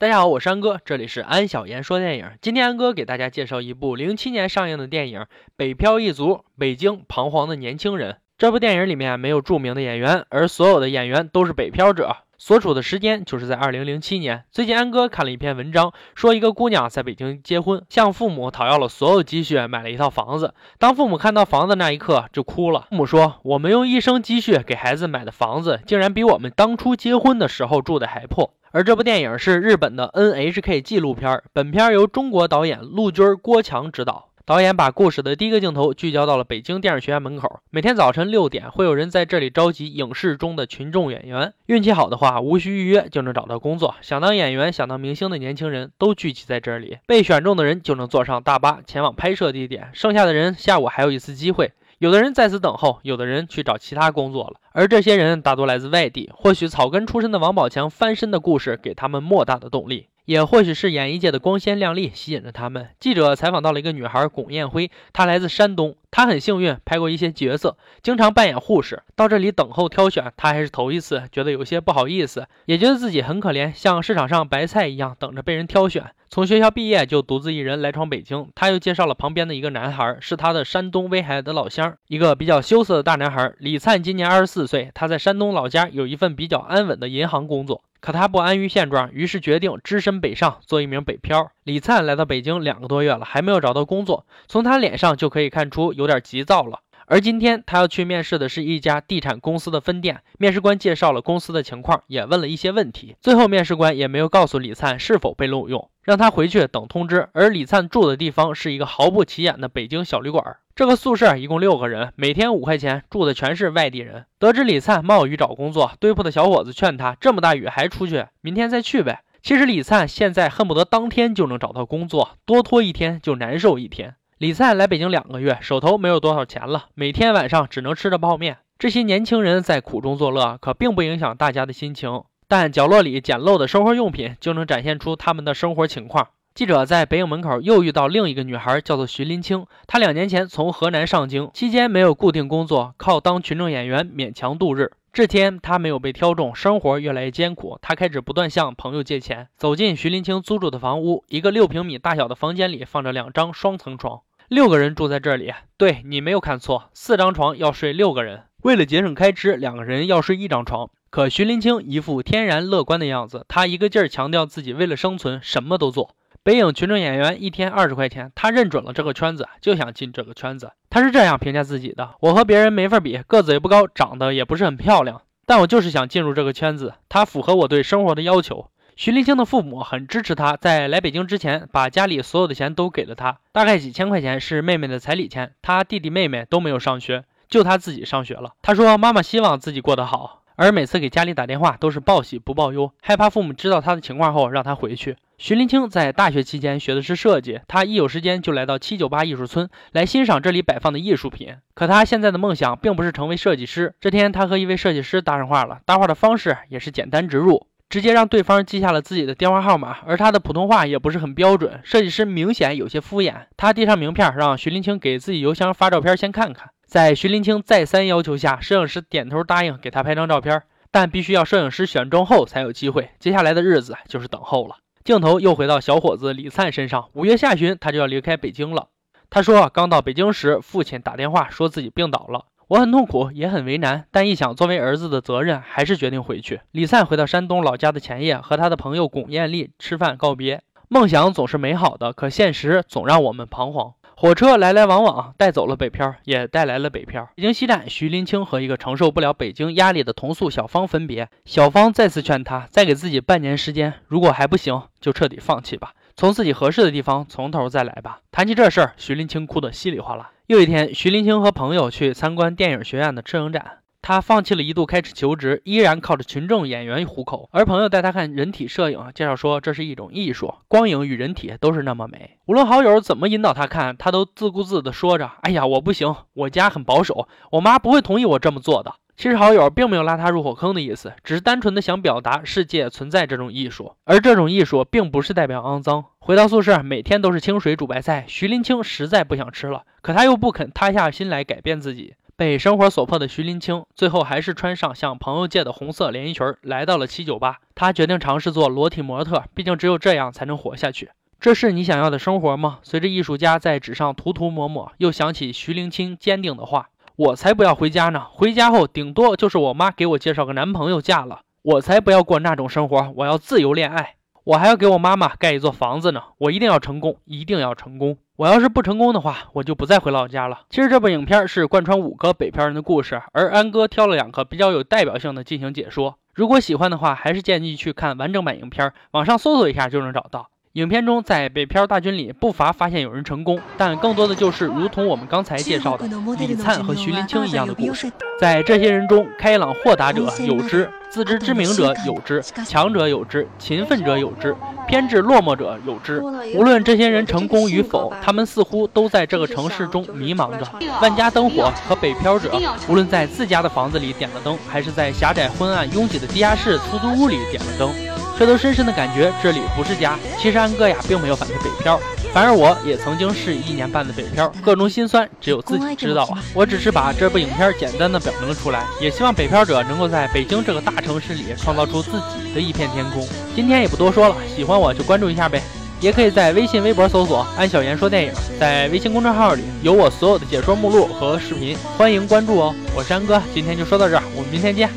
大家好，我是安哥，这里是安小言说电影。今天安哥给大家介绍一部零七年上映的电影《北漂一族：北京彷徨的年轻人》。这部电影里面没有著名的演员，而所有的演员都是北漂者，所处的时间就是在二零零七年。最近安哥看了一篇文章，说一个姑娘在北京结婚，向父母讨要了所有积蓄，买了一套房子。当父母看到房子那一刻就哭了。父母说：“我们用一生积蓄给孩子买的房子，竟然比我们当初结婚的时候住的还破。”而这部电影是日本的 NHK 纪录片，本片由中国导演陆军郭强执导。导演把故事的第一个镜头聚焦到了北京电影学院门口。每天早晨六点，会有人在这里召集影视中的群众演员。运气好的话，无需预约就能找到工作。想当演员、想当明星的年轻人都聚集在这里。被选中的人就能坐上大巴前往拍摄地点，剩下的人下午还有一次机会。有的人在此等候，有的人去找其他工作了。而这些人大多来自外地，或许草根出身的王宝强翻身的故事给他们莫大的动力，也或许是演艺界的光鲜亮丽吸引着他们。记者采访到了一个女孩巩艳辉，她来自山东，他很幸运拍过一些角色，经常扮演护士。到这里等候挑选，他还是头一次，觉得有些不好意思，也觉得自己很可怜，像市场上白菜一样等着被人挑选。从学校毕业就独自一人来闯北京，他又介绍了旁边的一个男孩，是他的山东威海的老乡，一个比较羞涩的大男孩李灿，今年二十四岁，他在山东老家有一份比较安稳的银行工作，可他不安于现状，于是决定只身北上做一名北漂。李灿来到北京两个多月了，还没有找到工作，从他脸上就可以看出有点急躁了。而今天他要去面试的是一家地产公司的分店，面试官介绍了公司的情况，也问了一些问题，最后面试官也没有告诉李灿是否被录用。让他回去等通知。而李灿住的地方是一个毫不起眼的北京小旅馆。这个宿舍一共六个人，每天五块钱，住的全是外地人。得知李灿冒雨找工作，对铺的小伙子劝他：这么大雨还出去？明天再去呗。其实李灿现在恨不得当天就能找到工作，多拖一天就难受一天。李灿来北京两个月，手头没有多少钱了，每天晚上只能吃着泡面。这些年轻人在苦中作乐，可并不影响大家的心情。但角落里简陋的生活用品就能展现出他们的生活情况。记者在北影门口又遇到另一个女孩，叫做徐林青。她两年前从河南上京，期间没有固定工作，靠当群众演员勉强度日。这天她没有被挑中，生活越来越艰苦，她开始不断向朋友借钱。走进徐林青租住的房屋，一个六平米大小的房间里放着两张双层床，六个人住在这里。对你没有看错，四张床要睡六个人。为了节省开支，两个人要睡一张床。可徐林清一副天然乐观的样子，他一个劲儿强调自己为了生存什么都做。北影群众演员一天二十块钱，他认准了这个圈子，就想进这个圈子。他是这样评价自己的：我和别人没法比，个子也不高，长得也不是很漂亮，但我就是想进入这个圈子，它符合我对生活的要求。徐林清的父母很支持他，在来北京之前，把家里所有的钱都给了他，大概几千块钱是妹妹的彩礼钱。他弟弟妹妹都没有上学，就他自己上学了。他说：“妈妈希望自己过得好。”而每次给家里打电话都是报喜不报忧，害怕父母知道他的情况后让他回去。徐林清在大学期间学的是设计，他一有时间就来到七九八艺术村来欣赏这里摆放的艺术品。可他现在的梦想并不是成为设计师。这天，他和一位设计师搭上话了，搭话的方式也是简单直入，直接让对方记下了自己的电话号码。而他的普通话也不是很标准，设计师明显有些敷衍。他递上名片，让徐林清给自己邮箱发照片先看看。在徐林清再三要求下，摄影师点头答应给他拍张照片，但必须要摄影师选中后才有机会。接下来的日子就是等候了。镜头又回到小伙子李灿身上。五月下旬，他就要离开北京了。他说，刚到北京时，父亲打电话说自己病倒了。我很痛苦，也很为难，但一想作为儿子的责任，还是决定回去。李灿回到山东老家的前夜，和他的朋友巩艳丽吃饭告别。梦想总是美好的，可现实总让我们彷徨。火车来来往往，带走了北漂，也带来了北漂。北京西站，徐林清和一个承受不了北京压力的同宿小芳分别。小芳再次劝他，再给自己半年时间，如果还不行，就彻底放弃吧，从自己合适的地方从头再来吧。谈起这事儿，徐林清哭得稀里哗啦。又一天，徐林清和朋友去参观电影学院的摄影展。他放弃了一度开始求职，依然靠着群众演员糊口。而朋友带他看人体摄影，介绍说这是一种艺术，光影与人体都是那么美。无论好友怎么引导他看，他都自顾自地说着：“哎呀，我不行，我家很保守，我妈不会同意我这么做的。”其实好友并没有拉他入火坑的意思，只是单纯的想表达世界存在这种艺术，而这种艺术并不是代表肮脏。回到宿舍，每天都是清水煮白菜，徐林清实在不想吃了，可他又不肯塌下心来改变自己。被生活所迫的徐林清，最后还是穿上向朋友借的红色连衣裙，来到了七九八。他决定尝试做裸体模特，毕竟只有这样才能活下去。这是你想要的生活吗？随着艺术家在纸上涂涂抹抹，又想起徐林清坚定的话：“我才不要回家呢！回家后顶多就是我妈给我介绍个男朋友嫁了。我才不要过那种生活！我要自由恋爱。我还要给我妈妈盖一座房子呢！我一定要成功，一定要成功！”我要是不成功的话，我就不再回老家了。其实这部影片是贯穿五个北漂人的故事，而安哥挑了两个比较有代表性的进行解说。如果喜欢的话，还是建议去看完整版影片，网上搜索一下就能找到。影片中，在北漂大军里不乏发现有人成功，但更多的就是如同我们刚才介绍的李灿和徐林清一样的故事。在这些人中，开朗豁达者有之，自知之明者有之，强者有之，勤奋者有之，偏执落寞者有之。无论这些人成功与否，他们似乎都在这个城市中迷茫着。万家灯火和北漂者，无论在自家的房子里点了灯，还是在狭窄昏暗拥挤的地下室出租屋里点了灯。却都深深的感觉这里不是家。其实安哥呀，并没有反对北漂，反而我也曾经是一年半的北漂，各种心酸只有自己知道啊。我只是把这部影片简单的表明了出来，也希望北漂者能够在北京这个大城市里创造出自己的一片天空。今天也不多说了，喜欢我就关注一下呗，也可以在微信、微博搜索“安小言说电影”，在微信公众号里有我所有的解说目录和视频，欢迎关注哦。我是安哥，今天就说到这儿，我们明天见。